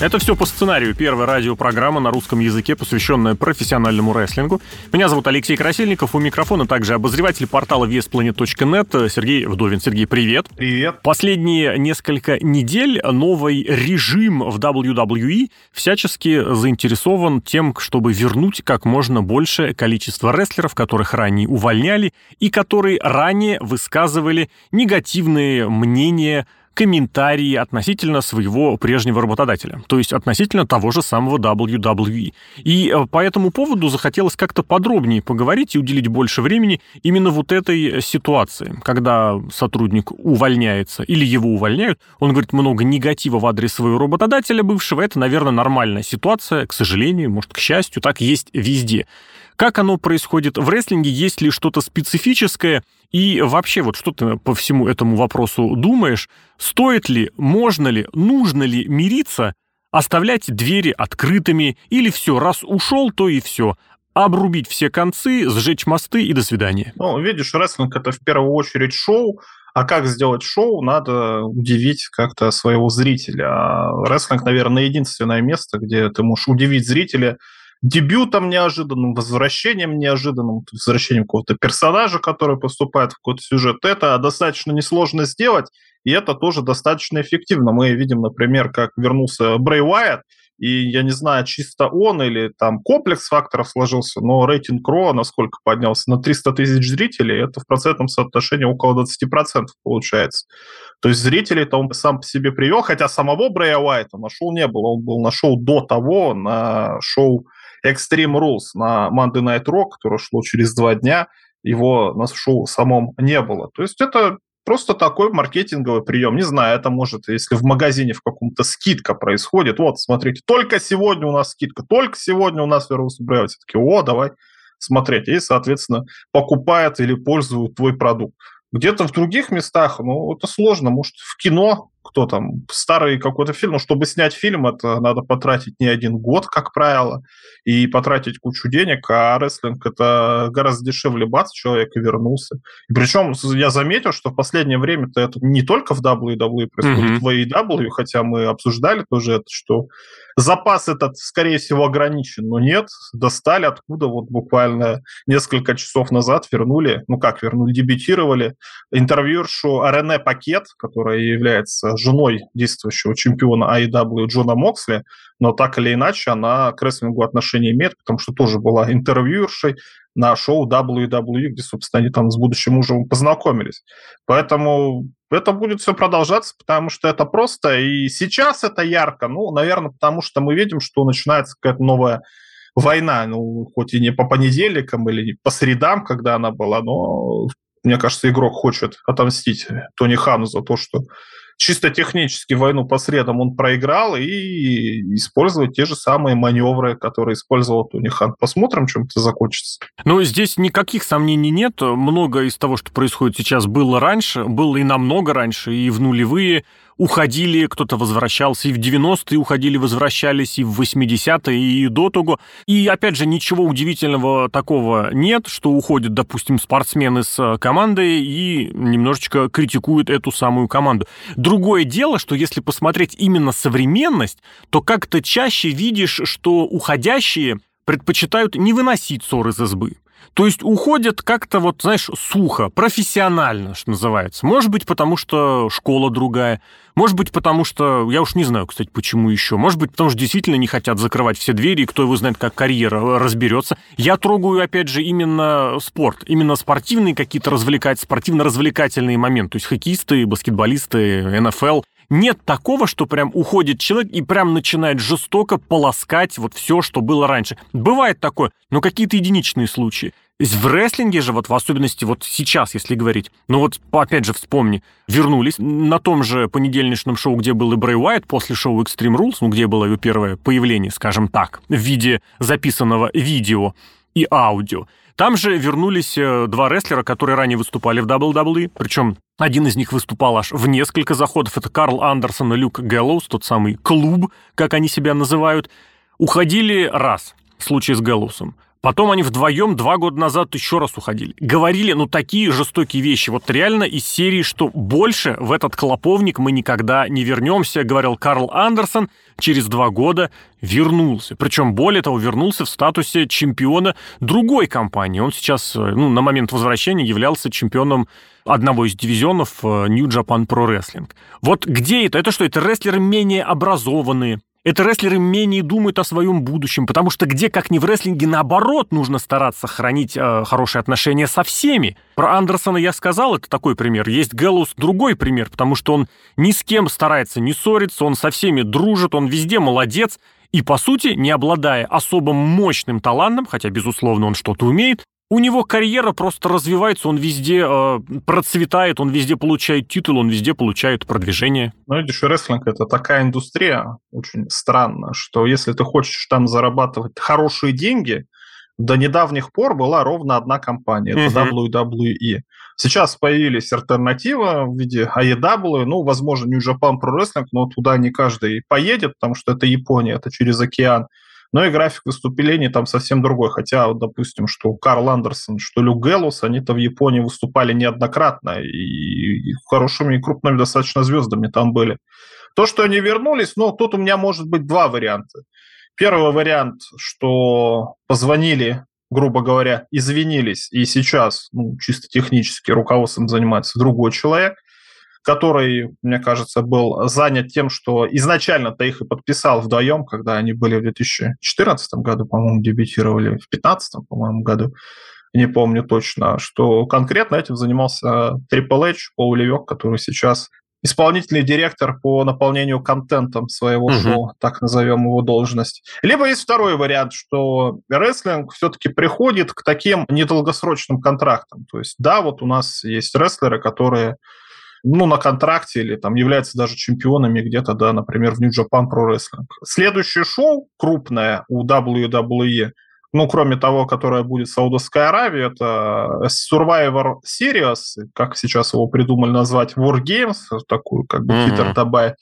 Это все по сценарию. Первая радиопрограмма на русском языке, посвященная профессиональному рестлингу. Меня зовут Алексей Красильников. У микрофона также обозреватель портала VSPlanet.net Сергей Вдовин. Сергей, привет. Привет. Последние несколько недель новый режим в WWE всячески заинтересован тем, чтобы вернуть как можно большее количество рестлеров, которых ранее увольняли и которые ранее высказывали негативные мнения комментарии относительно своего прежнего работодателя, то есть относительно того же самого WWE. И э, по этому поводу захотелось как-то подробнее поговорить и уделить больше времени именно вот этой ситуации, когда сотрудник увольняется или его увольняют, он говорит много негатива в адрес своего работодателя бывшего, это, наверное, нормальная ситуация, к сожалению, может, к счастью, так есть везде. Как оно происходит в рестлинге? Есть ли что-то специфическое? И вообще, вот что ты по всему этому вопросу думаешь? Стоит ли, можно ли, нужно ли мириться, оставлять двери открытыми, или все, раз ушел, то и все, обрубить все концы, сжечь мосты и до свидания? Ну, видишь, рестлинг – это в первую очередь шоу, а как сделать шоу, надо удивить как-то своего зрителя. А рестлинг, наверное, единственное место, где ты можешь удивить зрителя – дебютом неожиданным, возвращением неожиданным, возвращением какого-то персонажа, который поступает в какой-то сюжет. Это достаточно несложно сделать, и это тоже достаточно эффективно. Мы видим, например, как вернулся Брей Уайт, и я не знаю, чисто он или там комплекс факторов сложился, но рейтинг Ро насколько поднялся? На 300 тысяч зрителей, это в процентном соотношении около 20% получается. То есть зрителей-то он сам по себе привел, хотя самого Брэя Уайта на шоу не было. Он был на шоу до того, на шоу Extreme Rules на Monday Night Raw, которое шло через два дня, его на шоу самом не было. То есть это просто такой маркетинговый прием. Не знаю, это может, если в магазине в каком-то скидка происходит, вот, смотрите, только сегодня у нас скидка, только сегодня у нас вернулся бренд. Все такие, о, давай смотреть. И, соответственно, покупают или пользуют твой продукт. Где-то в других местах, ну, это сложно. Может, в кино кто там, старый какой-то фильм, но чтобы снять фильм, это надо потратить не один год, как правило, и потратить кучу денег, а рестлинг это гораздо дешевле бац, человек и вернулся. И причем я заметил, что в последнее время-то это не только в WWE происходит, mm-hmm. в AEW, хотя мы обсуждали тоже это, что запас этот, скорее всего, ограничен, но нет, достали откуда вот буквально несколько часов назад вернули, ну как вернули, дебютировали интервьюершу Рене Пакет, которая является женой действующего чемпиона AEW Джона Моксли, но так или иначе она к рестлингу отношение имеет, потому что тоже была интервьюершей на шоу WWE, где, собственно, они там с будущим мужем познакомились. Поэтому это будет все продолжаться, потому что это просто. И сейчас это ярко, ну, наверное, потому что мы видим, что начинается какая-то новая война, ну, хоть и не по понедельникам или по средам, когда она была, но мне кажется, игрок хочет отомстить Тони Хану за то, что чисто технически войну по средам он проиграл и использовать те же самые маневры, которые использовал Тони Хан. Посмотрим, чем это закончится. Ну, здесь никаких сомнений нет. Много из того, что происходит сейчас, было раньше, было и намного раньше, и в нулевые уходили, кто-то возвращался и в 90-е уходили, возвращались, и в 80-е, и до того. И, опять же, ничего удивительного такого нет, что уходят, допустим, спортсмены с командой и немножечко критикуют эту самую команду. Другое дело, что если посмотреть именно современность, то как-то чаще видишь, что уходящие предпочитают не выносить ссор из избы. То есть уходят как-то вот, знаешь, сухо, профессионально, что называется. Может быть, потому что школа другая. Может быть, потому что, я уж не знаю, кстати, почему еще. Может быть, потому что действительно не хотят закрывать все двери, и кто его знает, как карьера разберется. Я трогаю, опять же, именно спорт, именно спортивные какие-то развлекать, спортивно-развлекательные моменты. То есть хоккеисты, баскетболисты, НФЛ нет такого, что прям уходит человек и прям начинает жестоко полоскать вот все, что было раньше. Бывает такое, но какие-то единичные случаи. В рестлинге же, вот в особенности вот сейчас, если говорить, ну вот опять же вспомни, вернулись на том же понедельничном шоу, где был и Брэй Уайт после шоу Extreme Rules, ну где было его первое появление, скажем так, в виде записанного видео и аудио. Там же вернулись э, два рестлера, которые ранее выступали в WWE, причем один из них выступал аж в несколько заходов. Это Карл Андерсон и Люк Гэллоус, тот самый клуб, как они себя называют. Уходили раз. в случае с Гэллоусом. Потом они вдвоем два года назад еще раз уходили. Говорили, ну, такие жестокие вещи. Вот реально из серии, что больше в этот клоповник мы никогда не вернемся, говорил Карл Андерсон, через два года вернулся. Причем, более того, вернулся в статусе чемпиона другой компании. Он сейчас, э, ну, на момент возвращения являлся чемпионом одного из дивизионов э, New Japan Pro Wrestling. Вот где это? Это что, это рестлеры менее образованные, это рестлеры менее думают о своем будущем, потому что где, как ни в рестлинге, наоборот, нужно стараться хранить э, хорошие отношения со всеми. Про Андерсона я сказал, это такой пример. Есть Гэллоус другой пример, потому что он ни с кем старается не ссориться, он со всеми дружит, он везде молодец. И, по сути, не обладая особо мощным талантом, хотя, безусловно, он что-то умеет, у него карьера просто развивается, он везде э, процветает, он везде получает титул, он везде получает продвижение. Ну, видишь, рестлинг – это такая индустрия, очень странно, что если ты хочешь там зарабатывать хорошие деньги, до недавних пор была ровно одна компания, это uh-huh. WWE. Сейчас появились альтернатива в виде AEW, ну, возможно, New Japan Pro Wrestling, но туда не каждый поедет, потому что это Япония, это через океан но и график выступлений там совсем другой. Хотя, вот, допустим, что Карл Андерсон, что Люк Гэллус, они-то в Японии выступали неоднократно, и, и хорошими и крупными достаточно звездами там были. То, что они вернулись, ну, тут у меня может быть два варианта. Первый вариант, что позвонили, грубо говоря, извинились, и сейчас, ну, чисто технически руководством занимается другой человек который, мне кажется, был занят тем, что изначально-то их и подписал вдвоем, когда они были в 2014 году, по-моему, дебютировали, в 2015, по-моему, году, не помню точно, что конкретно этим занимался Triple H, Пол Левек, который сейчас исполнительный директор по наполнению контентом своего угу. шоу, так назовем его должность. Либо есть второй вариант, что рестлинг все-таки приходит к таким недолгосрочным контрактам. То есть, да, вот у нас есть рестлеры, которые ну, на контракте или там являются даже чемпионами где-то, да, например, в New Japan Pro Wrestling. Следующее шоу крупное у WWE, ну, кроме того, которое будет в Саудовской Аравии, это Survivor Series, как сейчас его придумали назвать, War Games, такую как бы mm-hmm. Табай.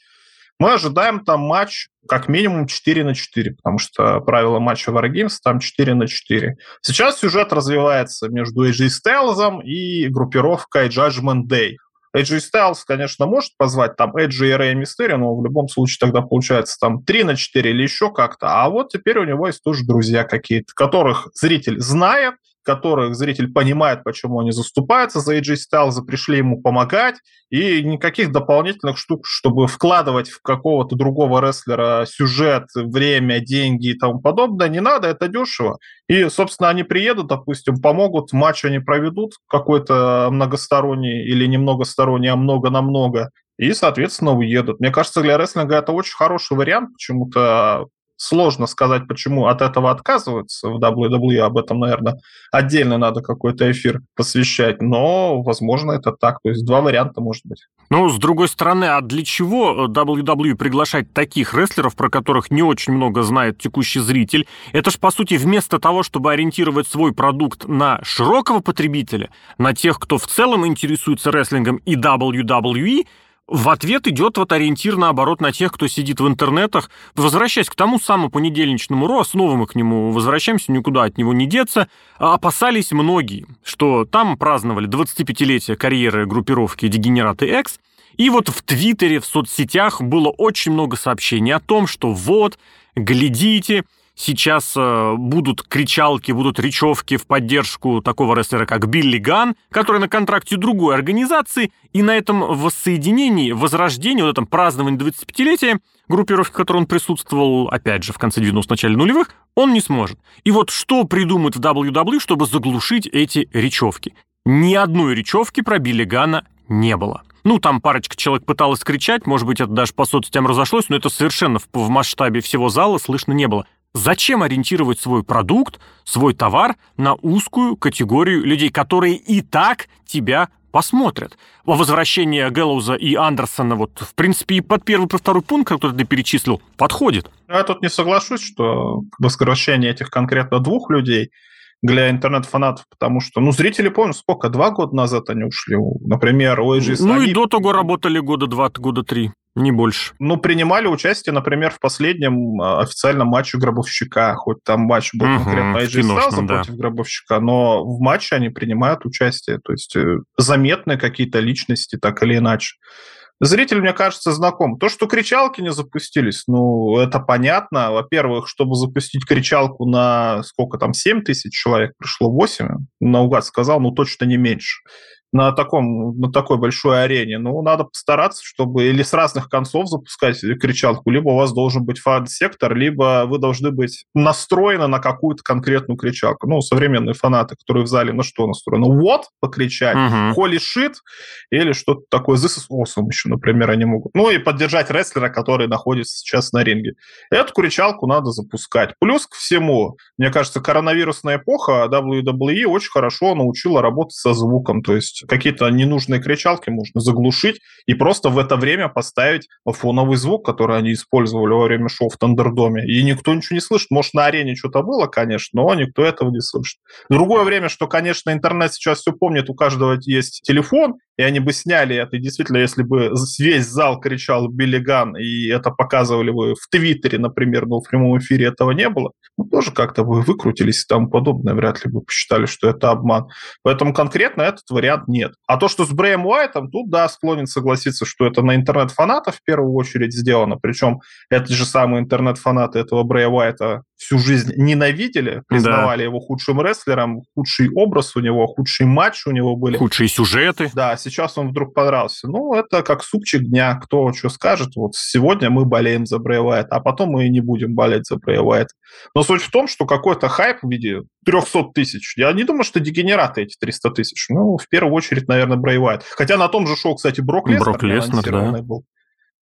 Мы ожидаем там матч как минимум 4 на 4, потому что правила матча War Games там 4 на 4. Сейчас сюжет развивается между AJ Styles и группировкой Judgment Day. AJ Styles, конечно, может позвать там Эджи и Рэй Мистерио, но в любом случае тогда получается там 3 на 4 или еще как-то. А вот теперь у него есть тоже друзья какие-то, которых зритель знает, которых зритель понимает, почему они заступаются за AJ Styles, пришли ему помогать, и никаких дополнительных штук, чтобы вкладывать в какого-то другого рестлера сюжет, время, деньги и тому подобное, не надо, это дешево. И, собственно, они приедут, допустим, помогут, матч они проведут какой-то многосторонний или не многосторонний, а много на много, и, соответственно, уедут. Мне кажется, для рестлинга это очень хороший вариант, почему-то сложно сказать, почему от этого отказываются в WWE, об этом, наверное, отдельно надо какой-то эфир посвящать, но, возможно, это так, то есть два варианта может быть. Ну, с другой стороны, а для чего WWE приглашать таких рестлеров, про которых не очень много знает текущий зритель? Это ж, по сути, вместо того, чтобы ориентировать свой продукт на широкого потребителя, на тех, кто в целом интересуется рестлингом и WWE, в ответ идет вот ориентир, наоборот, на тех, кто сидит в интернетах. Возвращаясь к тому самому понедельничному РО, снова мы к нему возвращаемся, никуда от него не деться, а опасались многие, что там праздновали 25-летие карьеры группировки «Дегенераты X», и вот в Твиттере, в соцсетях было очень много сообщений о том, что вот, глядите, сейчас э, будут кричалки, будут речевки в поддержку такого рестлера, как Билли Ган, который на контракте другой организации, и на этом воссоединении, возрождении, вот этом праздновании 25-летия, группировки, в которой он присутствовал, опять же, в конце 90-х, начале нулевых, он не сможет. И вот что придумают в WWE, чтобы заглушить эти речевки? Ни одной речевки про Билли Гана не было. Ну, там парочка человек пыталась кричать, может быть, это даже по соцсетям разошлось, но это совершенно в, в масштабе всего зала слышно не было. Зачем ориентировать свой продукт, свой товар на узкую категорию людей, которые и так тебя посмотрят. Во возвращение Гэллоуза и Андерсона, вот, в принципе, и под первый, под второй пункт, который ты перечислил, подходит. Я тут не соглашусь, что возвращение этих конкретно двух людей для интернет-фанатов, потому что, ну, зрители помнят, сколько, два года назад они ушли. Например, у AJ Ну и до того работали года два, года три. Не больше. Ну, принимали участие, например, в последнем а, официальном матче Гробовщика, хоть там матч был угу, конкретно AJ Styles да. против Гробовщика, но в матче они принимают участие, то есть э, заметны какие-то личности, так или иначе. Зритель, мне кажется, знаком. То, что кричалки не запустились, ну, это понятно. Во-первых, чтобы запустить кричалку на сколько там, 7 тысяч человек пришло 8, наугад сказал, ну, точно не меньше на, таком, на такой большой арене. Ну, надо постараться, чтобы или с разных концов запускать кричалку, либо у вас должен быть фан-сектор, либо вы должны быть настроены на какую-то конкретную кричалку. Ну, современные фанаты, которые в зале на что настроены? Вот, покричать, uh-huh. holy shit, или что-то такое, this is awesome еще, например, они могут. Ну, и поддержать рестлера, который находится сейчас на ринге. Эту кричалку надо запускать. Плюс к всему, мне кажется, коронавирусная эпоха WWE очень хорошо научила работать со звуком, то есть какие-то ненужные кричалки можно заглушить и просто в это время поставить фоновый звук, который они использовали во время шоу в Тандердоме. И никто ничего не слышит. Может, на арене что-то было, конечно, но никто этого не слышит. Другое время, что, конечно, интернет сейчас все помнит, у каждого есть телефон, и они бы сняли это. И действительно, если бы весь зал кричал «Биллиган», и это показывали бы в Твиттере, например, но в прямом эфире этого не было, ну, тоже как-то бы выкрутились и тому подобное. Вряд ли бы посчитали, что это обман. Поэтому конкретно этот вариант нет. А то, что с Брэем Уайтом, тут, да, склонен согласиться, что это на интернет-фанатов в первую очередь сделано. Причем эти же самые интернет-фанаты этого Брэя Уайта всю жизнь ненавидели, признавали да. его худшим рестлером, худший образ у него, худший матч у него были. Худшие сюжеты. Да, сейчас он вдруг понравился. Ну, это как супчик дня, кто что скажет. Вот сегодня мы болеем за Брэя Уайта, а потом мы и не будем болеть за Брэя Уайта. Но суть в том, что какой-то хайп в виде 300 тысяч. Я не думаю, что дегенераты эти 300 тысяч. Ну, в первую очередь, наверное, Брэй Уайт. Хотя на том же шоу, кстати, Брок Леснер, Брок Леснер да. был.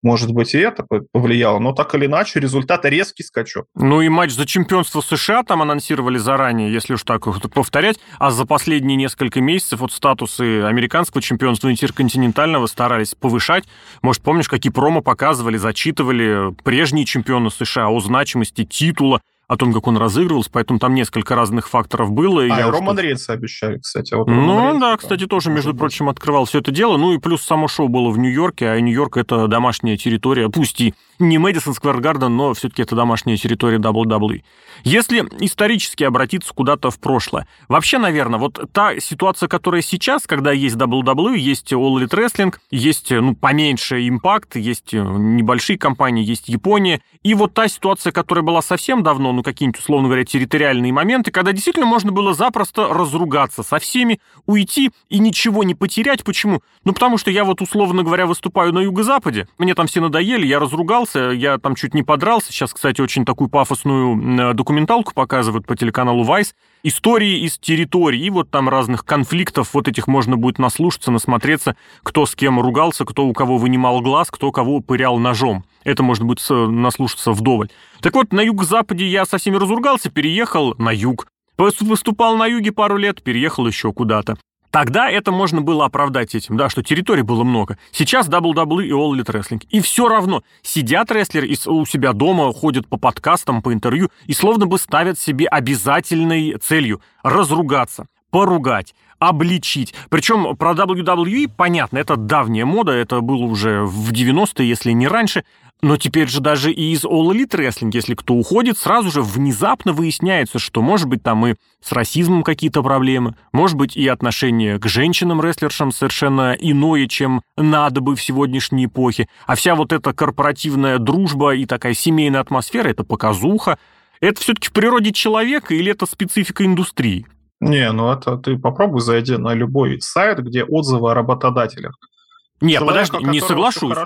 Может быть, и это повлияло, но так или иначе результат резкий скачок. Ну и матч за чемпионство США там анонсировали заранее, если уж так повторять, а за последние несколько месяцев вот статусы американского чемпионства интерконтинентального старались повышать. Может, помнишь, какие промо показывали, зачитывали прежние чемпионы США о значимости титула, о том, как он разыгрывался, поэтому там несколько разных факторов было. И а, и Роман Рейнс обещали, кстати. Вот ну, Рейнс, да, кстати, тоже, между прочим, открывал все это дело. Ну и плюс само шоу было в Нью-Йорке, а Нью-Йорк — это домашняя территория, пусть и не Мэдисон Сквер Гарден, но все-таки это домашняя территория WWE. Если исторически обратиться куда-то в прошлое, вообще, наверное, вот та ситуация, которая сейчас, когда есть WWE, есть All Elite Wrestling, есть, ну, поменьше импакт, есть небольшие компании, есть Япония, и вот та ситуация, которая была совсем давно, ну, какие-нибудь, условно говоря, территориальные моменты, когда действительно можно было запросто разругаться со всеми, уйти и ничего не потерять. Почему? Ну, потому что я вот, условно говоря, выступаю на юго-западе, мне там все надоели, я разругался, я там чуть не подрался. Сейчас, кстати, очень такую пафосную документалку показывают по телеканалу Vice. Истории из территории, вот там разных конфликтов, вот этих можно будет наслушаться, насмотреться, кто с кем ругался, кто у кого вынимал глаз, кто кого пырял ножом. Это можно будет наслушаться вдоволь. Так вот, на юго-западе я со всеми разругался, переехал на юг. Выступал на юге пару лет, переехал еще куда-то. Тогда это можно было оправдать этим, да, что территорий было много. Сейчас WWE и All Elite Wrestling. И все равно сидят рестлеры у себя дома, ходят по подкастам, по интервью и словно бы ставят себе обязательной целью разругаться, поругать, обличить. Причем про WWE, понятно, это давняя мода, это было уже в 90-е, если не раньше. Но теперь же даже и из All Elite Wrestling, если кто уходит, сразу же внезапно выясняется, что может быть там и с расизмом какие-то проблемы, может быть и отношение к женщинам-рестлершам совершенно иное, чем надо бы в сегодняшней эпохе. А вся вот эта корпоративная дружба и такая семейная атмосфера — это показуха. Это все-таки в природе человека или это специфика индустрии? Не, ну это ты попробуй зайди на любой сайт, где отзывы о работодателях. Не, подожди, не соглашусь.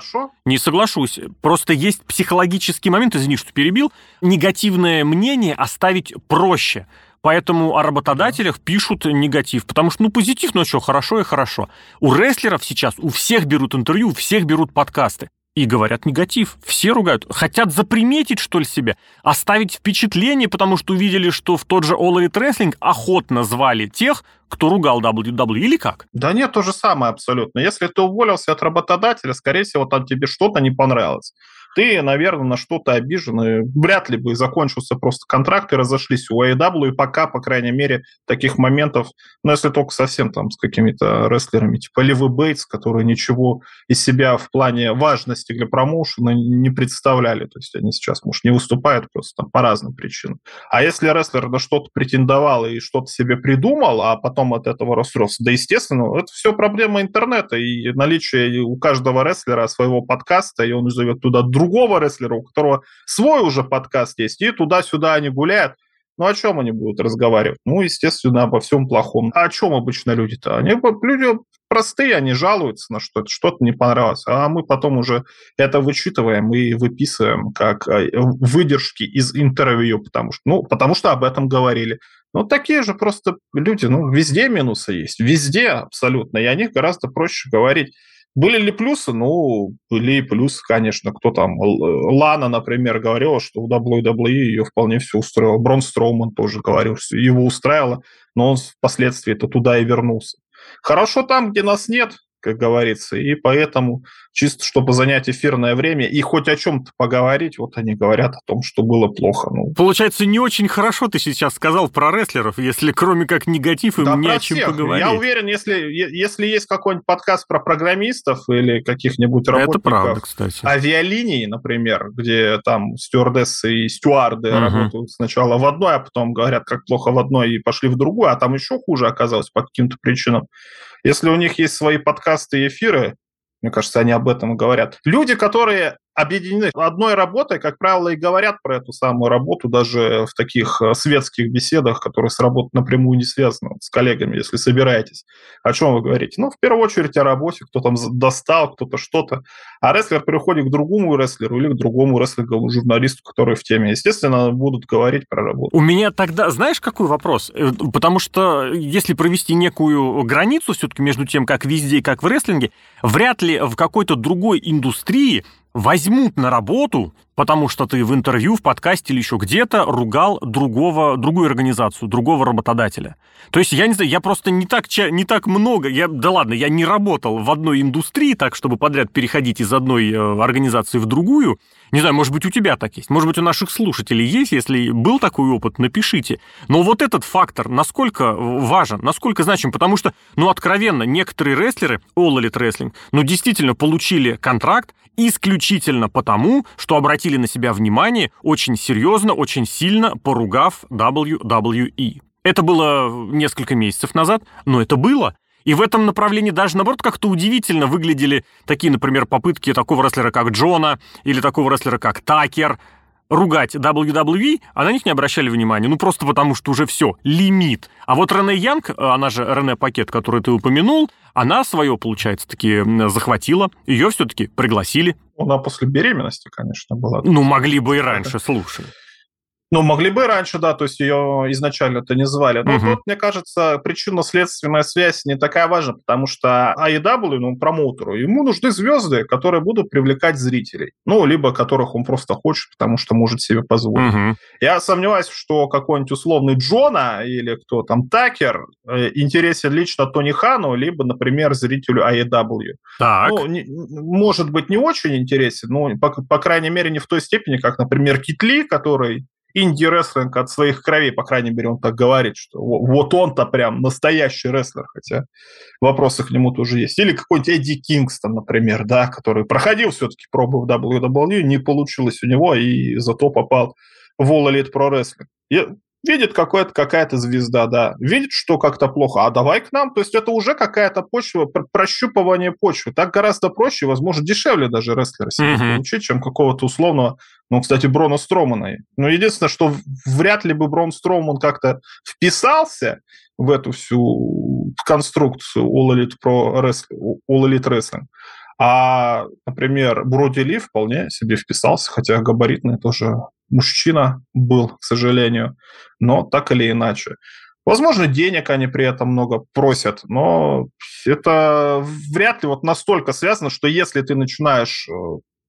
Не соглашусь. Просто есть психологический момент, извини, что перебил. Негативное мнение оставить проще. Поэтому о работодателях пишут негатив. Потому что, ну, позитив, ну что, хорошо и хорошо. У рестлеров сейчас у всех берут интервью, у всех берут подкасты и говорят негатив. Все ругают. Хотят заприметить, что ли, себя, оставить впечатление, потому что увидели, что в тот же All Elite Wrestling охотно звали тех, кто ругал WWE, или как? Да нет, то же самое абсолютно. Если ты уволился от работодателя, скорее всего, там тебе что-то не понравилось. Ты, наверное, на что-то обижен, и вряд ли бы закончился просто контракт и разошлись у AEW, и пока, по крайней мере, таких моментов, ну, если только совсем там с какими-то рестлерами, типа Ливы Бейтс, которые ничего из себя в плане важности для промоушена не представляли, то есть они сейчас, может, не выступают просто там по разным причинам. А если рестлер на что-то претендовал и что-то себе придумал, а потом от этого расстроился, да, естественно, это все проблема интернета и наличие у каждого рестлера своего подкаста, и он зовет туда другого рестлера, у которого свой уже подкаст есть, и туда-сюда они гуляют. Ну, о чем они будут разговаривать? Ну, естественно, обо всем плохом. А о чем обычно люди-то? Они, люди простые, они жалуются на что-то, что-то не понравилось. А мы потом уже это вычитываем и выписываем как э, выдержки из интервью, потому что, ну, потому что об этом говорили. Ну, такие же просто люди, ну, везде минусы есть, везде абсолютно, и о них гораздо проще говорить. Были ли плюсы? Ну, были плюсы, конечно. Кто там? Лана, например, говорила, что у WWE ее вполне все устроило. Брон Строуман тоже говорил, что его устраивало, но он впоследствии-то туда и вернулся. Хорошо там, где нас нет, как говорится, и поэтому чисто чтобы занять эфирное время и хоть о чем-то поговорить, вот они говорят о том, что было плохо. Ну. Получается, не очень хорошо ты сейчас сказал про рестлеров, если кроме как негатив им да, не о чем всех. поговорить. Я уверен, если, если есть какой-нибудь подкаст про программистов или каких-нибудь работников Это правда, кстати. авиалинии, например, где там стюардессы и стюарды угу. работают сначала в одной, а потом говорят, как плохо в одной и пошли в другую, а там еще хуже оказалось по каким-то причинам. Если у них есть свои подкасты и эфиры, мне кажется, они об этом говорят. Люди, которые объединены одной работой, как правило, и говорят про эту самую работу даже в таких э, светских беседах, которые с работой напрямую не связаны, с коллегами, если собираетесь. О чем вы говорите? Ну, в первую очередь о работе, кто там достал, кто-то что-то. А рестлер переходит к другому рестлеру или к другому рестлинговому журналисту, который в теме. Естественно, будут говорить про работу. У меня тогда, знаешь, какой вопрос? Э, потому что если провести некую границу все-таки между тем, как везде и как в рестлинге, вряд ли в какой-то другой индустрии возьмут на работу, потому что ты в интервью, в подкасте или еще где-то ругал другого, другую организацию, другого работодателя. То есть, я не знаю, я просто не так, не так много, я, да ладно, я не работал в одной индустрии так, чтобы подряд переходить из одной э, организации в другую, не знаю, может быть, у тебя так есть, может быть, у наших слушателей есть, если был такой опыт, напишите. Но вот этот фактор, насколько важен, насколько значим, потому что, ну, откровенно, некоторые рестлеры, All Elite Wrestling, ну, действительно получили контракт исключительно потому, что обратили на себя внимание очень серьезно, очень сильно поругав WWE. Это было несколько месяцев назад, но это было. И в этом направлении даже, наоборот, как-то удивительно выглядели такие, например, попытки такого рестлера, как Джона, или такого рестлера, как Такер, ругать WWE, а на них не обращали внимания. Ну, просто потому, что уже все, лимит. А вот Рене Янг, она же Рене Пакет, который ты упомянул, она свое, получается, таки захватила. Ее все-таки пригласили. Она после беременности, конечно, была. Ну, могли бы и раньше, слушай. Ну, могли бы раньше, да, то есть ее изначально это не звали. Но угу. тут, мне кажется, причинно-следственная связь не такая важна, потому что AEW, ну, промоутеру, ему нужны звезды, которые будут привлекать зрителей. Ну, либо которых он просто хочет, потому что может себе позволить. Угу. Я сомневаюсь, что какой-нибудь условный Джона или кто там, Такер, э, интересен лично Тони Хану, либо, например, зрителю AEW. Так. Ну, не, может быть, не очень интересен, но, по, по крайней мере, не в той степени, как, например, Китли, который инди-рестлинг от своих кровей, по крайней мере, он так говорит, что вот он-то прям настоящий рестлер, хотя вопросы к нему тоже есть. Или какой-нибудь Эдди Кингстон, например, да, который проходил все-таки пробы в WWE, не получилось у него, и зато попал в All Elite Pro Wrestling. Видит какая-то звезда, да. Видит, что как-то плохо. А давай к нам. То есть это уже какая-то почва, прощупывание почвы. Так гораздо проще, возможно, дешевле даже рестлера себе mm-hmm. получить, чем какого-то условного, ну, кстати, Брона Стромана. Но единственное, что вряд ли бы Брон Строман как-то вписался в эту всю конструкцию All Elite, Pro Wrestling, All Elite Wrestling. А, например, Броди Ли вполне себе вписался, хотя габаритный тоже мужчина был, к сожалению, но так или иначе. Возможно, денег они при этом много просят, но это вряд ли вот настолько связано, что если ты начинаешь э,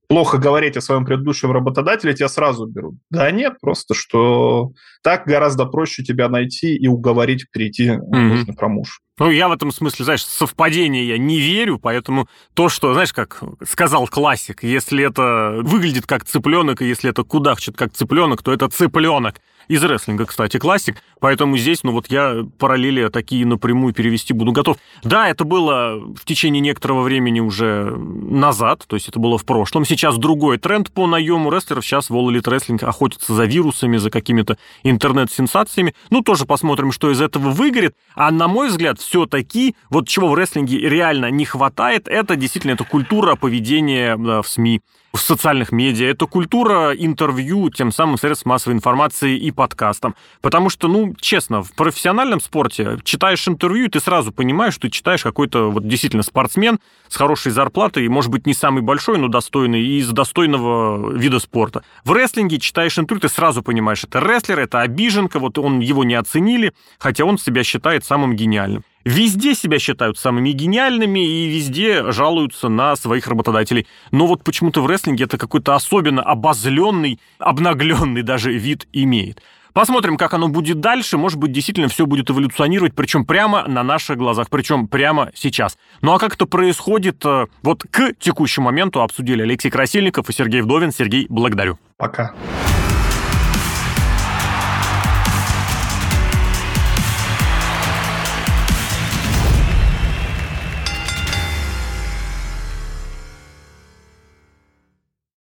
плохо говорить о своем предыдущем работодателе, тебя сразу берут. Да нет, просто что так гораздо проще тебя найти и уговорить перейти mm-hmm. в нужный промоушен. Ну, я в этом смысле, знаешь, совпадение я не верю, поэтому то, что, знаешь, как сказал классик, если это выглядит как цыпленок, и если это кудахчет как цыпленок, то это цыпленок. Из рестлинга, кстати, классик. Поэтому здесь, ну вот я параллели такие напрямую перевести буду готов. Да, это было в течение некоторого времени уже назад, то есть это было в прошлом. Сейчас другой тренд по наему рестлеров. Сейчас Wall Elite Wrestling охотится за вирусами, за какими-то интернет-сенсациями. Ну, тоже посмотрим, что из этого выгорит. А на мой взгляд, все-таки, вот чего в рестлинге реально не хватает, это действительно эта культура поведения в СМИ в социальных медиа, это культура интервью, тем самым средств массовой информации и подкастом. Потому что, ну, честно, в профессиональном спорте читаешь интервью, и ты сразу понимаешь, что ты читаешь какой-то вот действительно спортсмен с хорошей зарплатой, может быть, не самый большой, но достойный, и из достойного вида спорта. В рестлинге читаешь интервью, ты сразу понимаешь, это рестлер, это обиженка, вот он его не оценили, хотя он себя считает самым гениальным везде себя считают самыми гениальными и везде жалуются на своих работодателей. Но вот почему-то в рестлинге это какой-то особенно обозленный, обнагленный даже вид имеет. Посмотрим, как оно будет дальше. Может быть, действительно все будет эволюционировать, причем прямо на наших глазах, причем прямо сейчас. Ну а как это происходит, э, вот к текущему моменту обсудили Алексей Красильников и Сергей Вдовин. Сергей, благодарю. Пока.